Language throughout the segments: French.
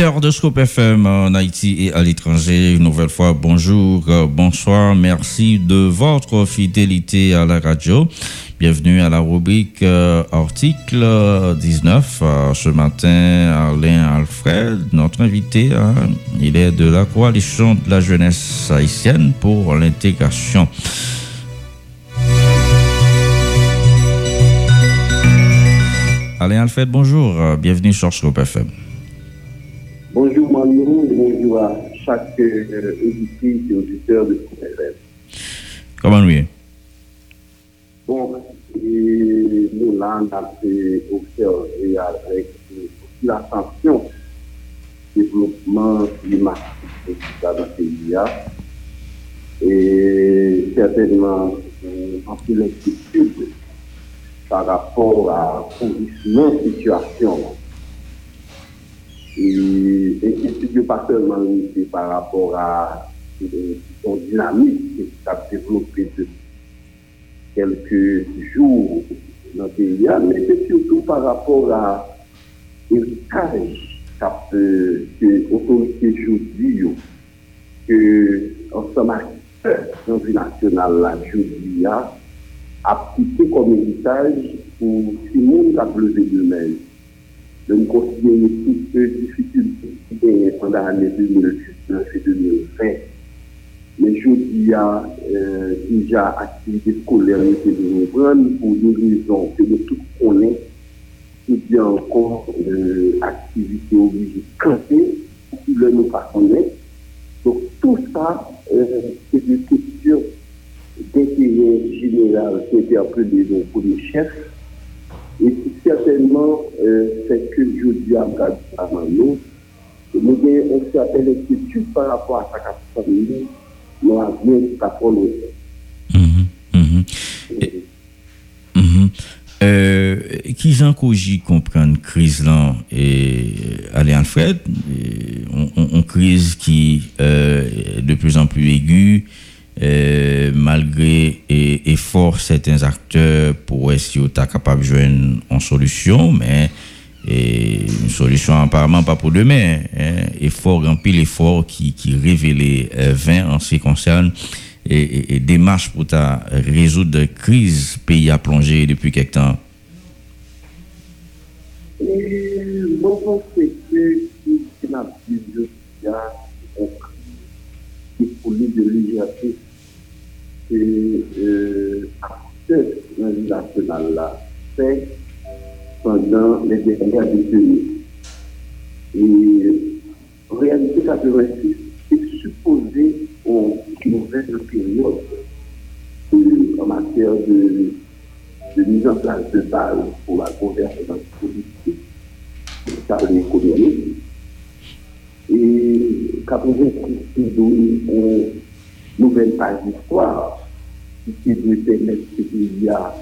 auditeurs de Scope FM en Haïti et à l'étranger, une nouvelle fois, bonjour, euh, bonsoir, merci de votre fidélité à la radio. Bienvenue à la rubrique euh, article 19. Euh, ce matin, Alain Alfred, notre invité, hein, il est de la coalition de la jeunesse haïtienne pour l'intégration. Alain Alfred, bonjour, bienvenue sur Scope FM. Bonjour Manu, bonjour à chaque euh, auditrice et auditeur de FM. Comment nous Bon, et nous là, on a fait observer avec l'attention développement climatique dans le pays. Et certainement, en plus l'inquiétude par rapport à la situation et, et, pas seulement par rapport à son dynamique qui a développé depuis quelques jours dans le pays, mais c'est surtout par rapport à l'héritage que l'autorité aujourd'hui, que ensemble acteurs national la aujourd'hui a appliqué comme héritage pour tout le monde qui a levé de nous considérer toutes les difficultés qui étaient pendant l'année 2019 et 2020. Mais je dis à euh, déjà activité scolaire de nous prendre pour des raisons que nous tous connaissons, ou bien encore euh, activité obligée camper, qui le nous pas connaître. Donc tout ça, euh, c'est des questions d'intérêt général qui interpellées pour les chefs et certainement, euh, c'est que je dis à nous, nous avons une certaine inquiétude par rapport à sa famille, nous avons bien pour nous. qui j'en comprendre crise là et allez Alfred une crise qui euh, est de plus en plus aiguë euh, malgré effort certains acteurs pour essayer capable de joindre une solution, mais une solution apparemment pas pour demain. Hein. Effort, rempli l'effort qui, qui révélait 20 euh, en ce qui concerne et, et, démarche pour ta résoudre la crise pays a plongé depuis quelque temps. Bon, c'est que la pour de que euh, national là fait pendant les dernières décennies. Et en réalité, 86 est supposé une nouvelle période en matière de, mise en place de base pour la gouvernance politique, et économique. Et 86 donne une nouvelle page d'histoire qui doit permettre qu'il y a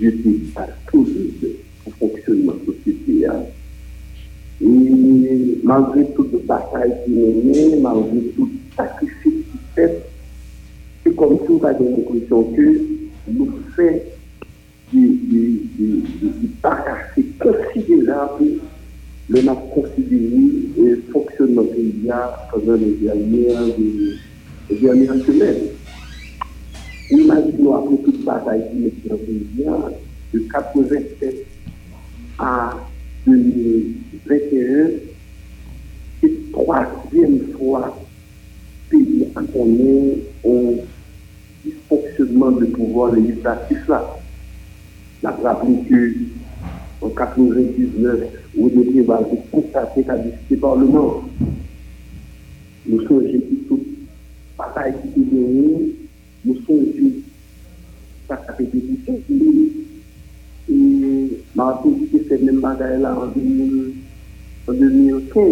jeté à tout le fonctionnement de la société. Et malgré toute bataille qui est menée, malgré tout sacrifice qui fait, c'est comme si on avait l'impression que nous faisons des bagages considérables le n'a considéré le fonctionnement qu'il y a pendant les les dernières semaines. Imaginons après toute bataille qui est de 87 à 2021, c'est troisième fois que pays a connu un dysfonctionnement de pouvoir législatif là. On a rappelé que en 99, où nous avons constaté qu'à le Parlement, nous sommes toute bataille qui est nous sommes à sa répétition. Et Martin dit que même bagaille-là en, 2015.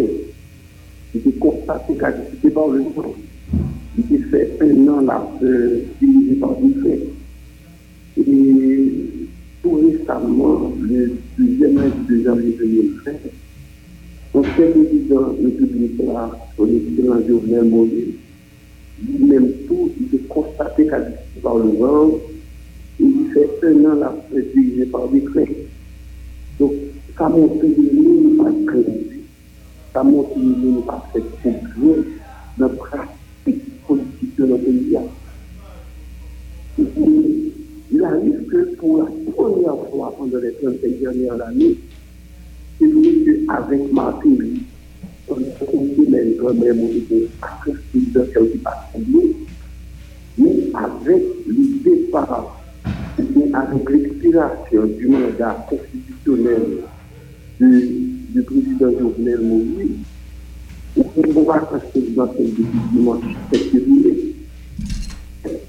Il était constaté qu'a discuté par le temps. Était fait un an là, dirigé par du fait. Et tout récemment, le deuxième de janvier 2020, l'ancien président républicain, son excellent Jovenel Moïse, même tout, il peut constater qu'à par le vent, il fait un an la dirigé par décret. Donc, ça montre que nous, pas crédit. ça montre que nous n'avons pas dans la pratique politique de notre pays. Il arrive que pour la première fois pendant les 35 dernières années, c'est vrai qu'avec Martin, on a continué quand même à président qui passe mais avec le départ, avec l'expiration du mandat constitutionnel du, président Jovenel Moïse, on va passer dans cette dimanche février.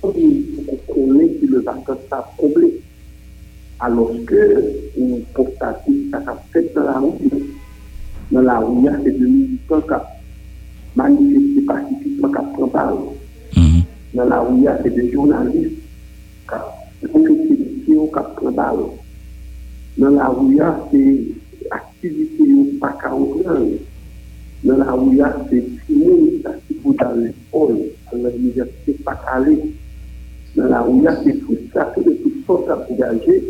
On connaît que le vacances a comblé. Alors que que ça a fait dans la rue. Dans la rue, il y a ces deux militants qui manifesté pacifiquement, qui prend parole. Dans la rue, il y a des journalistes qui ont fait des questions, qui prennent parole. Dans la rue, il y a des activités qui pas qu'à Dans la rue, il y a des films qui sont dans l'école, à l'université, pas calé. Dans la rue, il y a des frustrations de toutes sortes à engager,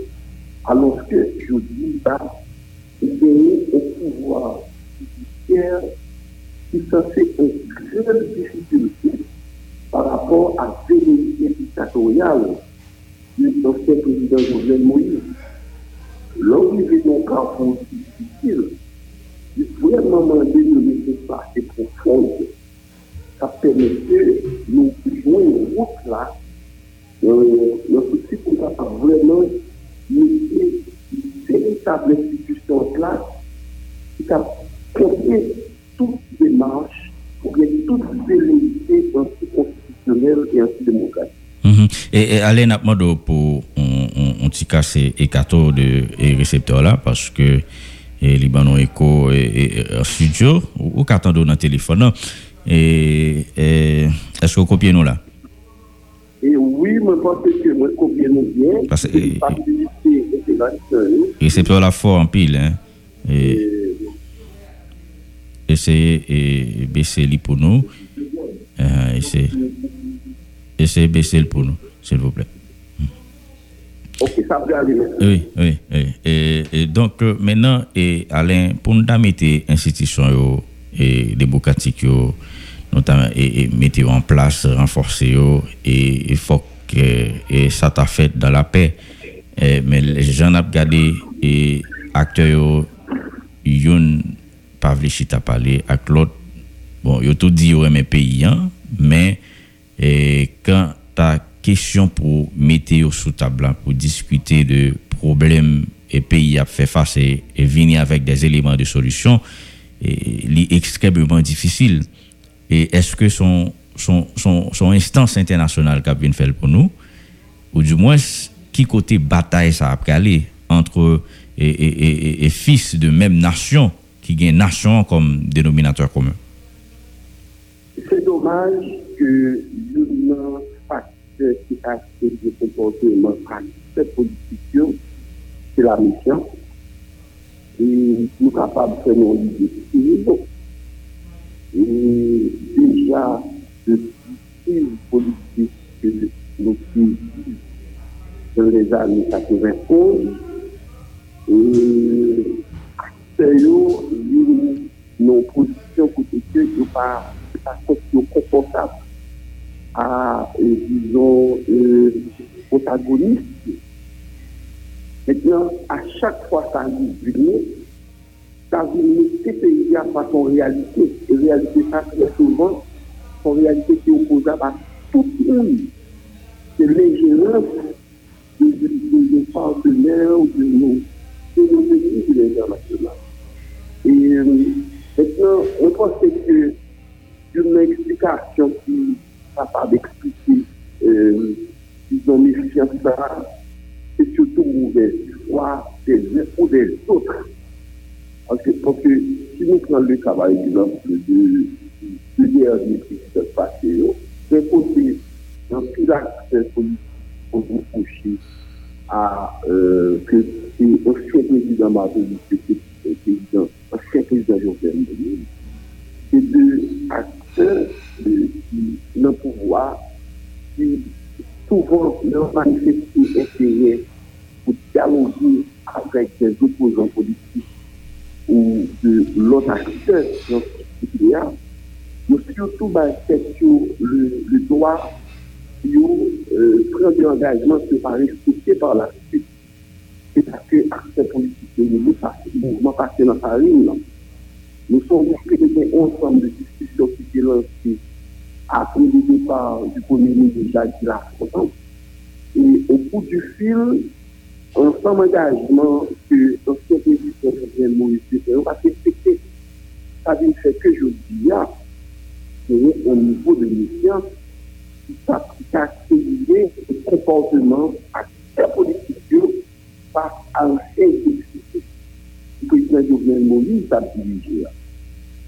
alors que je dis, bah, il au pouvoir judiciaire qui sont une grande difficulté par rapport à la vérité dictatoriale de l'ancien président Jovenel Moïse. L'homme qui vit dans un difficile, il vraiment demander de laisser passer profonde. Ça permet que nous jouons une route là, euh, le souci qu'on va vraiment mettre une véritable institution en place qui a porté toute démarche pour que toute velléité anticonstitutionnelle et antidémocratique. Mm Et, et Alain Apmado pour on, on, on casse et cato de récepteur là parce que et Libanon Echo et, et, studio ou carton dans le téléphone et, et est-ce que vous copiez nous là et oui, je pense que moi copiez nous bien parce que récepteur là fort en pile hein et, et essayez et baisser les pour nous. Euh, essayez, essayez de baisser le pour nous, s'il vous plaît. Ok, ça peut aller Oui, oui, oui. Et, et donc, euh, maintenant, et Alain, pour nous mettre institutions et démocratiques, notamment, et, et mettre en place, renforcer, et il faut que et ça t'a fait dans la paix. Et, mais les gens ont regardé et acteurs, ils Pavlichit a parlé avec l'autre. Bon, il a tout dit au mes pays, hein, mais et, quand ta question pour mettre sous table, pour discuter de problèmes et pays a fait face et, venir avec des éléments de solution, est extrêmement difficile. Et est-ce que son, son, son, son instance internationale qui vient faire pour nous, ou du moins, qui côté bataille ça a aller entre et, et, et, fils de même nation qui gagne nation comme dénominateur commun. C'est dommage que le facteur qui a le comportement cette politique, c'est la mission. Et nous capables de faire nos idées. Et déjà, depuis politique que nous dans les années 91, et yo nos positions côté que yo pas pas confortable à disons euh, protagonistes maintenant à chaque fois ça arrive ça vient ces pays à façon réalité et réalité ça très souvent en réalité qui est opposable à tout le monde c'est l'ingérence de, de, partenaires ou de nos, nos pays de l'international euh, maintenant, on pense que une explication qui est capable d'expliquer, euh, mis ça, c'est surtout mauvaise foi des uns ou des autres. Parce que, parce que si nous prenons le cas, par exemple, de deux derniers qui se passé, d'un côté, un pilote politique pour vous coucher à euh, que c'est ancien président Martin président président Jovenel Moïse, et de acteurs qui le pouvoir qui souvent leur manifesté intérêt pour dialoguer avec des opposants politiques ou de l'autre acteur dans nous surtout sur le, le droit de prendre des engagements qui pas respectés par la suite. C'est parce que l'acteur politique nous dans ligne. Nous sommes un ensemble de discussions qui après le départ du premier. Et au bout du fil, ensemble d'engagements que l'ancien président Moïse va respecter. Ça veut dire que je dis, au niveau de l'État qui caractérise le comportement politique face à. Le président Jovenel Moïse a dirigé.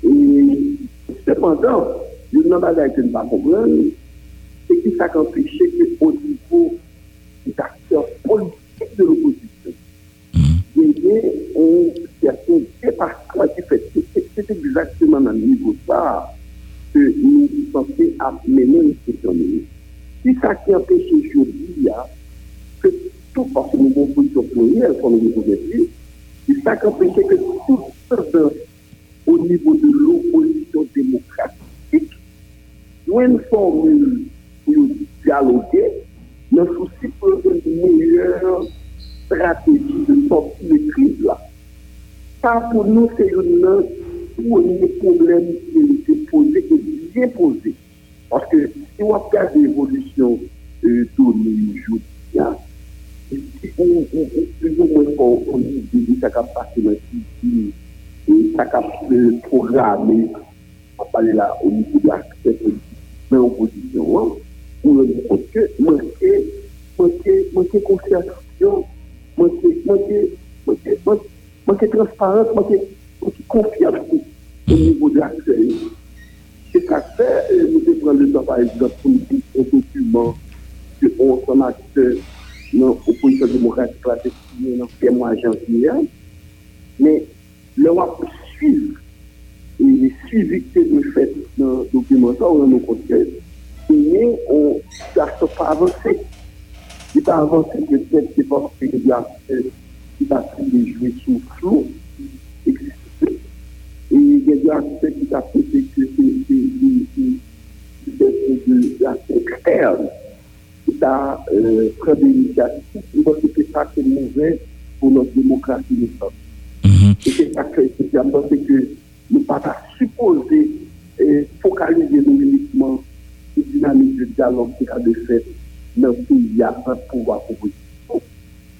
Et cependant, une chose que nous pas comprendre, c'est que ça a empêché qu'au niveau des acteurs politiques de l'opposition, il y ait un certain département qui fait. C'est exactement dans le niveau ça que nous sommes à mener une question. Si ça qui empêche aujourd'hui, que tout, parce que nous avons une position plurielle, comme nous dit, c'est ça qui empêche que tout au niveau de l'opposition démocratique, nous une formule pour dialoguer, nous souci pour une meilleure stratégie de sortie de crise là. Ça pour nous, c'est une pour les problèmes qui étaient posés et bien posés. Parce que si on regarde l'évolution euh, de on ou mwen kon di sa kap pase nan si sa kap programe a pale la ou nivou de akse men oposisyon an ou mwen di konke mwen ke mwen ke konfiansyon mwen ke mwen ke transparent mwen ke konfiansyon ou nivou de akse se kakse mwen te pran le sa par exemple pou mwen di konfisyon ke on son akse dans l'opposition démocratique dans janvier. Mais le va suivre et les suivis que nous faisons dans le document, a nos conseils. Et on ne pas avancer. Il pas avancer peut-être c'est parce que il y a qui va jouer sous flou et il y a des aspects qui sont que c'est l'aspect externe qui a pris des initiatives. Donc, c'est ça qui est mauvais pour notre démocratie. Et c'est ça que c'est que nous ne pas supposer focaliser nous uniquement sur la dynamique de dialogue qui a de fait dans le pays un pouvoir proposition.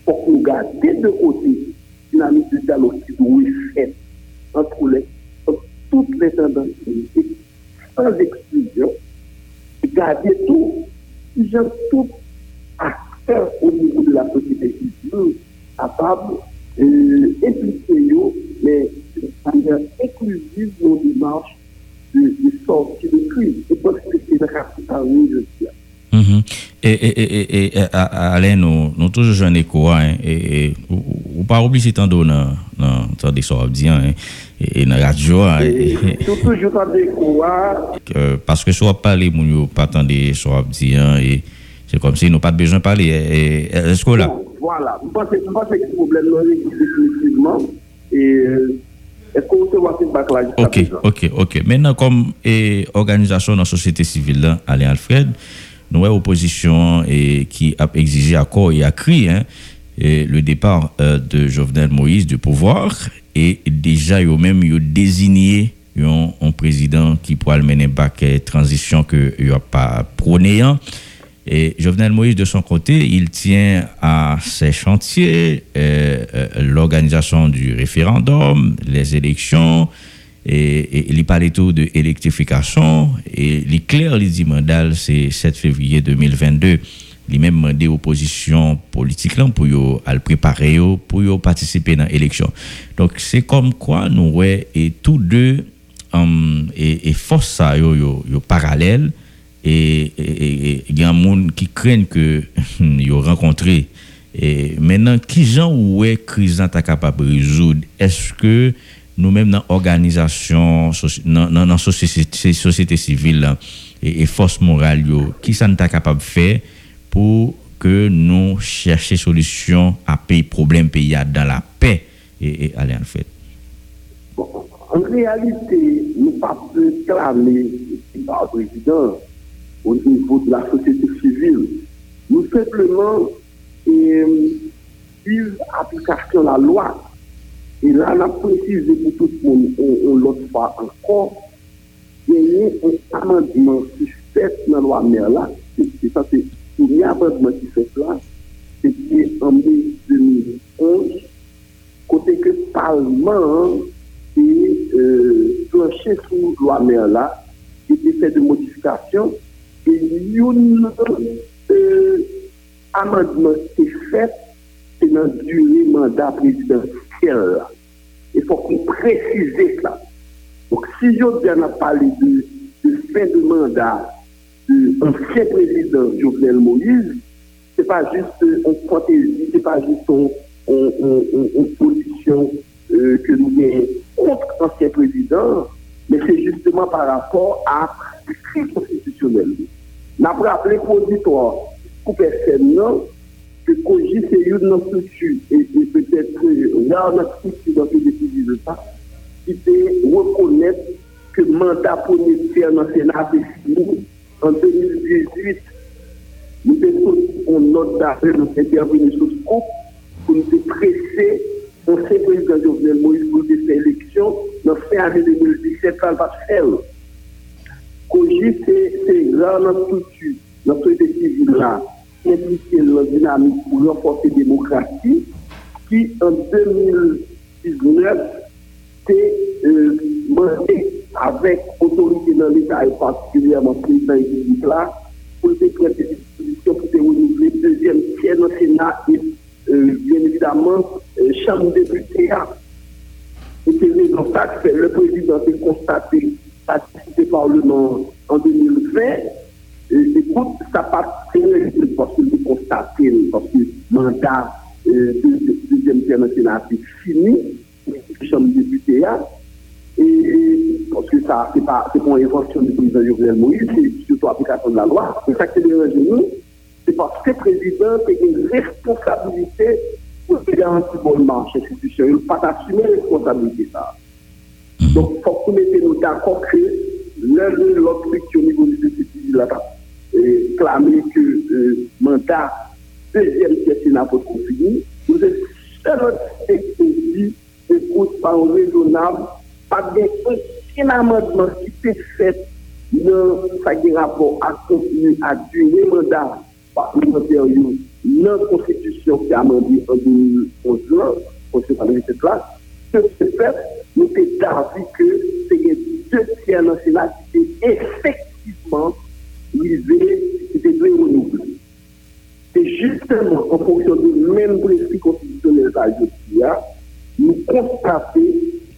Pour qu'on garde de côté la dynamique de dialogue qui doit être faite entre les toutes les tendances politiques, sans exclusion, garder tout, tout acteur au niveau de la société civile capable d'impliquer, mais de manière inclusive nos démarches de, sortie de crise. Et parce que c'est le capital, je Mm-hmm. Et, et, Alain, nous, nous toujours un écho, hein, et, et, ou, pas obligé tant dans dans des soirs hein, et dans la radio. Hein, toujours écho, parce que soit parler, nous pas tant des soirs hein, et c'est comme si nous pas besoin de parler. Est-ce que là? Voilà, je pense que le problème est définitivement. Et est-ce qu'on peut voir feedback là Ok, ok, ok. Maintenant, comme organisation dans la société civile, Alain Alfred, nous opposition et qui a exigé à corps et à cri hein, le départ euh, de Jovenel Moïse du pouvoir et déjà ils ont même désigné un, président qui pourrait mener bac transition que il a pas prôné hein. et Jovenel Moïse de son côté il tient à ses chantiers euh, euh, l'organisation du référendum les élections et, il parlait tout de électrification et il dit mandal c'est 7 février 2022 il même demandé opposition politique là pour yo le préparer pour participer dans l'élection. Donc c'est comme quoi nous ouais et tous deux um, et, force ça yo yo, yo parallèle et il y a un monde qui craignent que yo rencontré et maintenant qui gens ouais crise capable de résoudre? Est-ce que nous-mêmes dans l'organisation, dans la société, civile et, et force morale, qui sont capables de faire pour que nous cherchions solution à payer problème pays dans la paix et, aller en fait. en réalité, nous ne pas clamer le président au niveau de la société civile. Nous simplement euh, suivre l'application de la loi. E la la precize pou tout moun, on lot pa ankon, genye an amandman ki fet nan lwa mer la, se sa se genye amandman ki fet la, se genye anbe 2011, kote ke palman e planche sou lwa mer la, e de fet de modifikasyon, e yon amandman ki fet, se nan dure mandat presidensyel la. Il faut qu'on précise ça. Donc, si je viens à parler de, de fin de mandat de président Jovenel Moïse, ce n'est pas juste une fantaisie, ce n'est pas juste une, position euh, que nous avons contre l'ancien président, mais c'est justement par rapport à la crise constitutionnelle. Nous avons rappelé qu'auditoire, pour personne, non, Koji, c'est une structure, et, peut-être là, notre structure dans ce de ça, qui peut reconnaître que le mandat tiers dans le Sénat est fini en 2018. Nous avons une note d'arrêt, nous intervenir sur ce groupe pour nous presser l'ancien président Jovenel Moïse pour faire l'élection dans fin année 2017 quand va faire. Koji, c'est là notre structure, notre société civile là la dynamique pour renforcer la démocratie, qui en 2019 s'est euh, avec autorité dans l'État et particulièrement président République là, pour prendre des dispositions pour renouveler le deuxième tiers dans le Sénat et euh, bien évidemment euh, Chambre des. Et c'est dans ça que le président a constaté participer au Parlement en 2020 écoute, ça passe parce que nous constatons, parce que le mandat du deuxième international est fini, nous sommes députés, et parce que ça, c'est pas, c'est une du président Jovenel Moïse, c'est surtout l'application de la loi. C'est ça qui est nous, c'est parce que le président a une responsabilité pour garantir bon marché institutionnel. Il ne pas assumer la responsabilité. Ça. Donc, il faut que nous mettions d'accord que l'un de l'autre au niveau du E klamé ke mandat deuxième questionnat pou konfini, nou se chalot ekposi de kouspan rezonab pa gen konfin amandman ki te fet nan sa gen rapor a kontinu a dune mandat pa konfini nan konstitusyon ki amandi an 2011 lan, konstitusyon an 2007 lan, se se fet nou te darvi ke se gen 2 tiè nan senat ki te efektivman étaient effectivement c'était très renouvelé. C'est justement en fonction du même principe constitutionnel d'Ajotia, nous constatons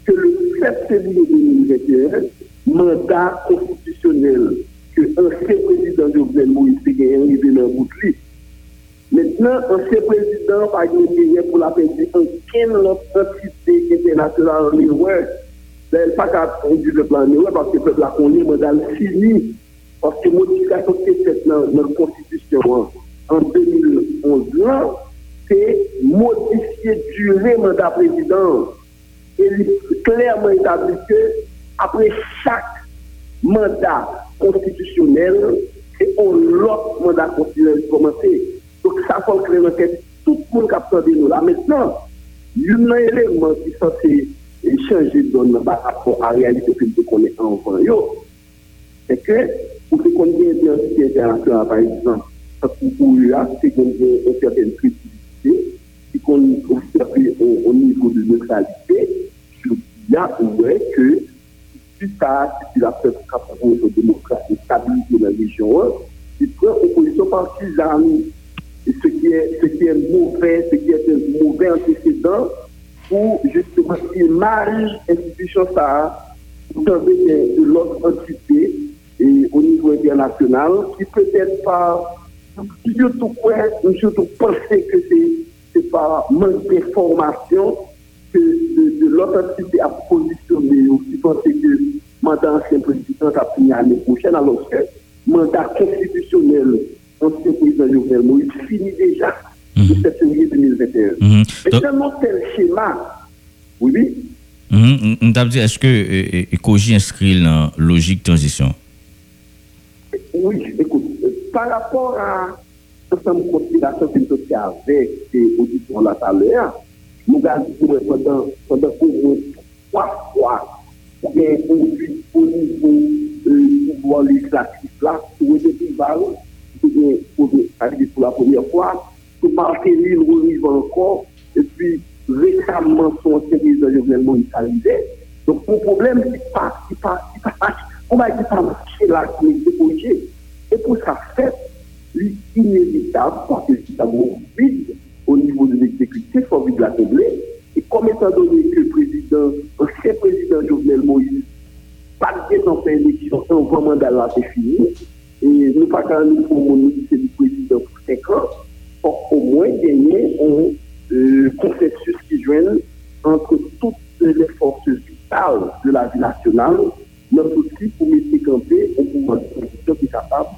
que le 7 février 2021, mandat constitutionnel que l'ancien président Jovenel Moïse est arrivé dans le Maintenant, l'ancien président n'a pas pour la peine aucune entité internationale en Iroué. C'est pas qu'à conduire le plan Iroué parce que le peuple a connu mandat fini parce que la modification qui est faite dans notre constitution en 2011, c'est modifier durée mandat président. Et clairement établi que après chaque mandat constitutionnel, c'est un autre mandat constitutionnel qui commence. Donc ça faut clairement que tout le monde a de nous là. Maintenant, il y a un élément qui est censé changer de par rapport à la réalité que nous connaissons en c'est que pour ce qu'on de international, par exemple, pour là, c'est qu'on a une certaine crédibilité, c'est qu'on observe au, niveau de neutralité, y a ouais, que si ça, si la peuple capable de démocratie, stabilité dans la région, il prend une position partisane. Ce qui, est, ce qui est mauvais, ce qui est un mauvais antécédent pour justement l'image institution ça, savez, de l'autre entité et au niveau international, qui peut-être pas, surtout quoi, surtout penser que c'est pas manque d'information que de, de l'autre entité a positionné, ou qui penser que le mandat ancien président a fini l'année prochaine, alors que le mandat constitutionnel ancien président Jovenel Moïse finit déjà le 7 février 2021. Mm -hmm. Mais seulement tel schéma, oui, Mm -hmm. Est-ce que ECOGI inscrit la logique transition? Oui, écoute, par rapport à certaines considérations que nous avons avec les auditeurs là tout à l'heure, nous avons pendant, pendant au moins trois fois, bien, au niveau du pouvoir législatif là, pour les rival, pour la première fois, pour marquer l'île relive encore, et puis récemment son président Jovenel Moïse arrivé. Donc, mon problème, pas, pas, c'est pas, on va dire, là, c'est corrigé. Et pour ça, fait, lui, inévitable, parce que c'est d'abord vide au niveau de l'exécutif, au de la régler. Et comme étant donné que le président, l'ancien président Jovenel Moïse, pas de temps faire élection, un grand mandat là, c'est fini. Et nous pas quand nous formons c'est du président pour 5 ans, pour au moins gagner un euh, consensus qui joigne entre toutes les forces vitales de la vie nationale, notre outil pour mettre camper un pouvoir de qui est capable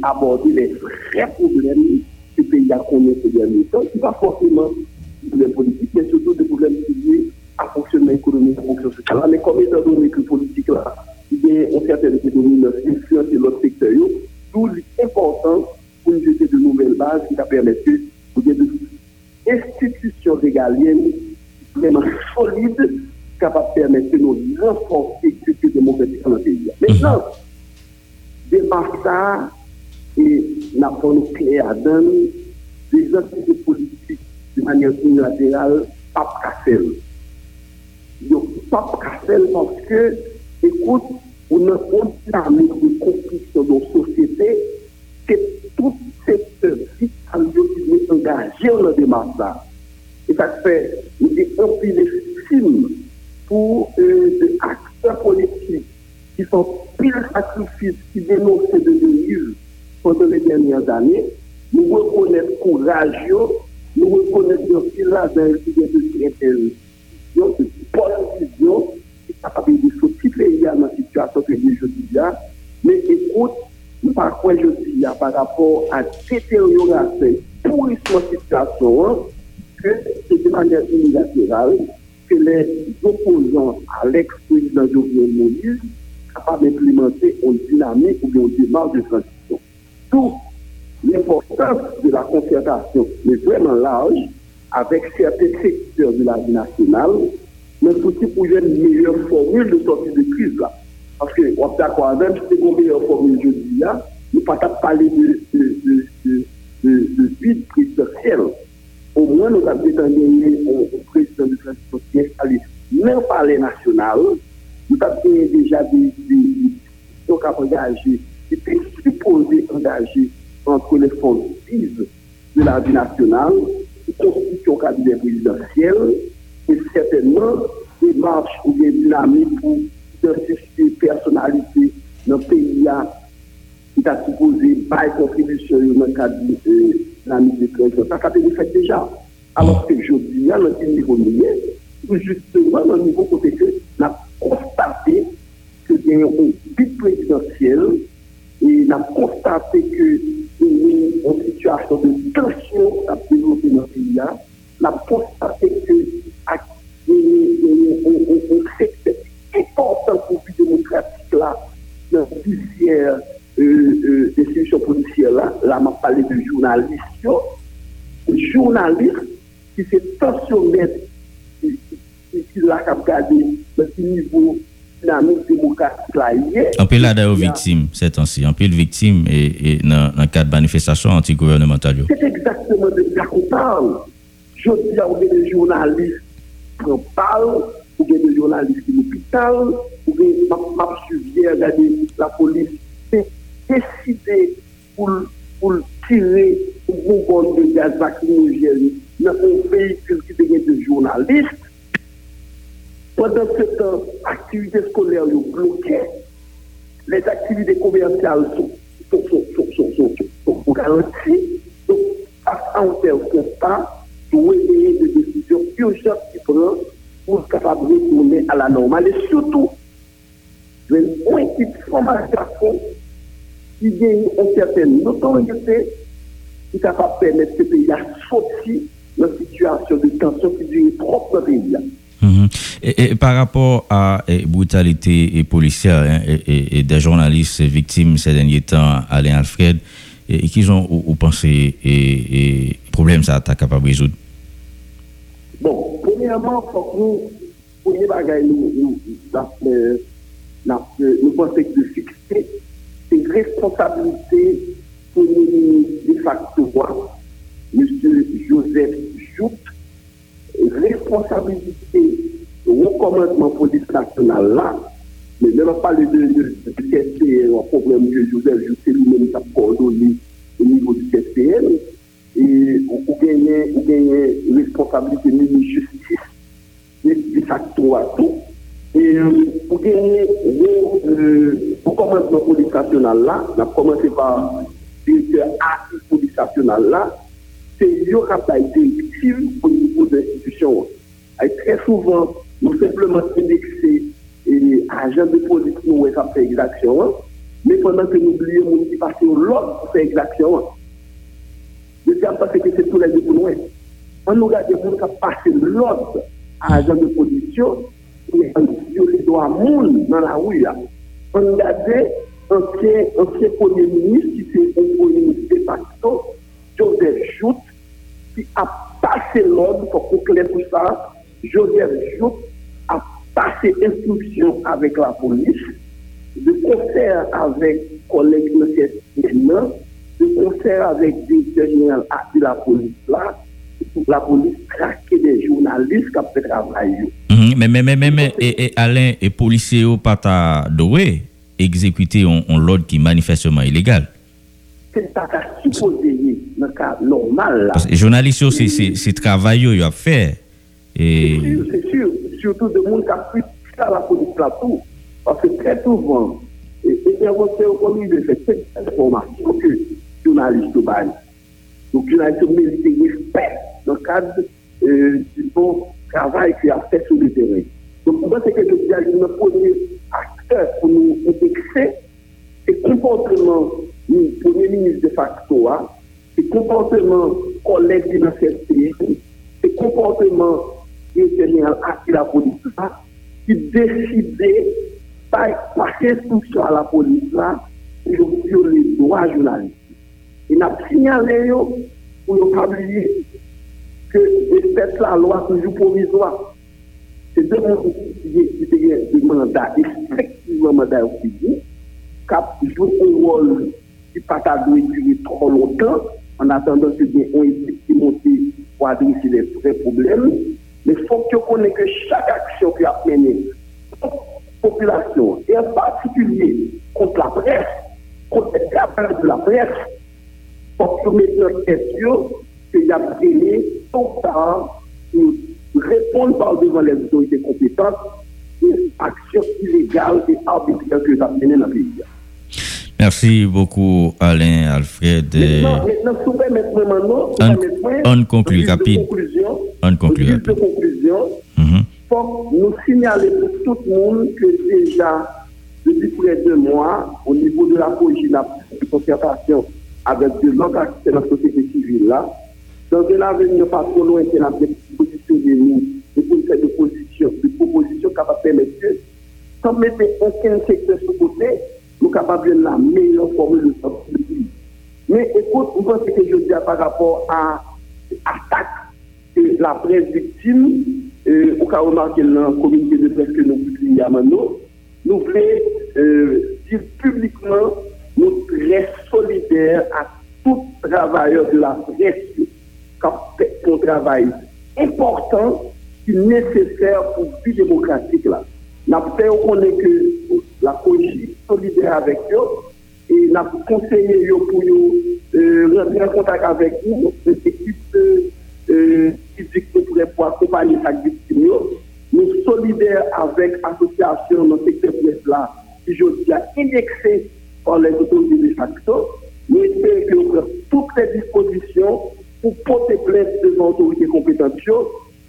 d'aborder les vrais problèmes que le pays a connus ces derniers temps, qui pas forcément des problèmes politiques, mais surtout des problèmes liés à fonctionnement économique, à fonctionnement social. Mais comme étant donné que politique là, il y a une certaine dominance, influence l'autre secteur, tout important pour nous de nouvelles bases qui permettent de institutions régaliennes vraiment solides capables de permettre de nous renforcer le démocratique dans le pays. Maintenant, des ça et n'a pas nous clé à donner des entités politiques de manière unilatérale, pas Cassel. Donc, pas Cassel parce que, écoute, on a une dynamique de construction dans la société que tout secteur vital qui est engagé dans la démarche. Et ça fait des empilés légitimes pour euh, acteurs politiques qui sont pile sacrifices, qui dénoncent de dérives pendant les dernières années. Nous reconnaissons courageux, nous reconnaissons qu'il a des de donc de bonne vision, qui est capable de sortir dans la situation que je dis. Mais écoute, par quoi je dis par rapport à détérioration, pourrissement de situation, que c'est de manière unilatérale que les opposants à l'ex-président Jovenel Moïse capables d'implémenter une dynamique ou une démarche de transition. Tout l'importance de la concertation est vraiment large avec certains secteurs de la vie nationale, mais aussi pour une meilleure formule de sortie de crise là. Parce que, on d'accord, si c'est une meilleure formule, dis là, nous ne pouvons pas parler de, de, de, de, présidentiel. Au moins, nous avons gagné directeur de transport qui est allé même par les nationales, nous avons déjà des, des, donc engagés, qui étaient supposés engagés entre les fondises de la vie nationale, constitution cabinet présidentiel, et certainement des marches ou des dynamiques pour susciter personnalité dans le pays qui a supposé par contribution dans le cadre de euh, la mise de Ça, ça a été fait déjà. Alors que je dis, dans le niveau ou justement dans le niveau côté que on a constaté que y a un but présidentiel et on a constaté que y a une situation de tension à développer dans le pays. On a constaté que y a un secteur important pour le démocratique là, dans plusieurs euh, euh, institutions policières là, là, m'a parlé de journalistes, journalistes ki se tansyonnet ki la kap gade men ki nivou dinamik demokratik la ye. Anpil la da yo viktim, se tansi, anpil viktim e, e, nan kat manifestasyon anti-gouvernemental yo. Se te ekzakteman de kakotan, jodi ya ou gen de jounalist pran pal, ou gen de jounalist ki l'opital, ou gen map suvye gade la polis se deside pou l'tire ou bon bon de gaz vakinogeni dans un véhicule qui devient de journalistes pendant ce temps, activités scolaires sont les activités commerciales sont, sont, sont, sont, garanties. Donc, à tel constat, nous essayer des décisions urgentes qui prennent pour capable de retourner à la normale. Et surtout, une équipe formation qui gagne une certaine notoriété qui est capable de permettre ce pays à sortir la situation de tension qui dure trop dans le pays. Et, par rapport à la brutalité policière hein, et, des journalistes victimes ces derniers temps, Alain Alfred, et, qu'ils ont ou, pensé et, problème ça t'a capable de résoudre? Bon, premièrement, faut que nous, premier bagage, nous, nous, pensons que de fixer une responsabilité pour nous de facto, M. Joseph Diop, responsabilité, recommandement police nationale là, mais ne va pas les deux CSPN, un problème que Joseph Justin lui-même a coordonné au niveau du CSPN, et ou gagner, ou gagner responsabilité de justice, de facto à tout, et ou gagner recommandement police nationale là, on a commencé par directeur à police nationale là, se yo kap la ite itil pou nivou de institusyon. Ay tre souvan, nou sepleman indekse ajan de pozit nou wè kap fè exaksyon, men fèndan ke nou blye moun ki pati ou lòd pou fè exaksyon. De se ap pase ke se pou lè de pou nou wè. An nou gade moun kap pati lòd ajan de pozisyon, men an diyo li do a moun nan la wou ya. An nou gade anke premier ministre ki se anke de facto Joseph Jout qui a passé l'ordre pour conclure tout ça. Joseph Jout a passé instruction avec la police, de concert avec collègues de de concert avec des général de la police là, pour la police traquer des journalistes qui ont fait travail. Mhm, mais, mais, mais, mais et, Alain, et policiers au Pata Doué, exécuter un l'ordre qui est manifestement illégal. se ta ka supposeye nan ka normal la. Jounalist yo se travay yo yo ap fè. Se sur, se sur, surtout de moun ka pwit sa la pou di platou, parce tre touvan, se te avonte yo komi de fè, se te informasyon ke jounalist yo bani. Donc, jounalist yo merite respect euh, nan kad di bon travay ki ap fè sou le terren. Donc, mwen se ke de diaj nou pwone akteur pou nou dekse, se komportement ni premier ministre de facto a, se komporteman kolek di nan sèp priy, se komporteman yon genyen aki la polis la, ki deside pa kestouksyon a la polis la, yo le doa jounalist. E nap sinyale yo pou yo kabliye ke respet la lwa toujou provizwa. Se deman ki te gen de mandat, efektivman mandat yo ki di, kap jou kon wol qui pas durer trop longtemps en attendant que ont été qui montent pour adresser les vrais problèmes. Mais il faut que vous connaissiez que chaque action qui a la population, et en particulier contre la presse, contre les travailleurs de la presse, pour que maintenant question qu'il y a gagné tout temps pour répondre par devant les autorités compétentes aux actions illégales et arbitraires que vous avez menées dans le pays. Merci beaucoup, Alain, Alfred. Maintenant, maintenant, on conclut rapide. On conclut rapide. conclusion. Mm faut nous signaler pour tout le monde que déjà, depuis près de deux mois, au niveau de la de concertation avec de l'autre acteurs de la société civile là, dans un avenir pas trop loin, c'est la position de nous, de de position, de propositions capables de permettre que, sans mettre aucun secteur sur côté, nous capables de la meilleure formule de sortie. Mais écoute, vous pensez que je dis par rapport à l'attaque de la presse victime, euh, au cas remarqué dans la communauté de presse que nous publions à nous voulons euh, dire publiquement nous très solidaires à tout travailleur de la presse qui travail important qui est nécessaire pour la vie démocratique. Là. Nous avons que la police solidaire avec eux et nous avons conseillé pour euh, rentrer en contact avec nous, l'équipe euh, physique nous pour accompagner cette victime. Nous solidaires avec l'association le secteur presse là, qui je dis indexé par les autorités de facto. Nous espérons que toutes les dispositions pour porter plainte devant l'autorité compétente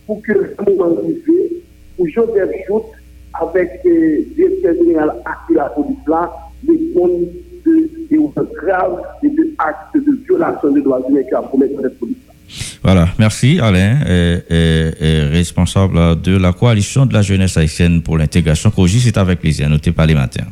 pour que le moment arrivé, pour Joseph avec directeur général à la police là, des comptes de, graves et de actes de violation des droits humains qui a commis cette police. Voilà, merci Alain, responsable de la coalition de la jeunesse haïtienne pour l'intégration. Koji, c'est avec plaisir. Notez pas les matins.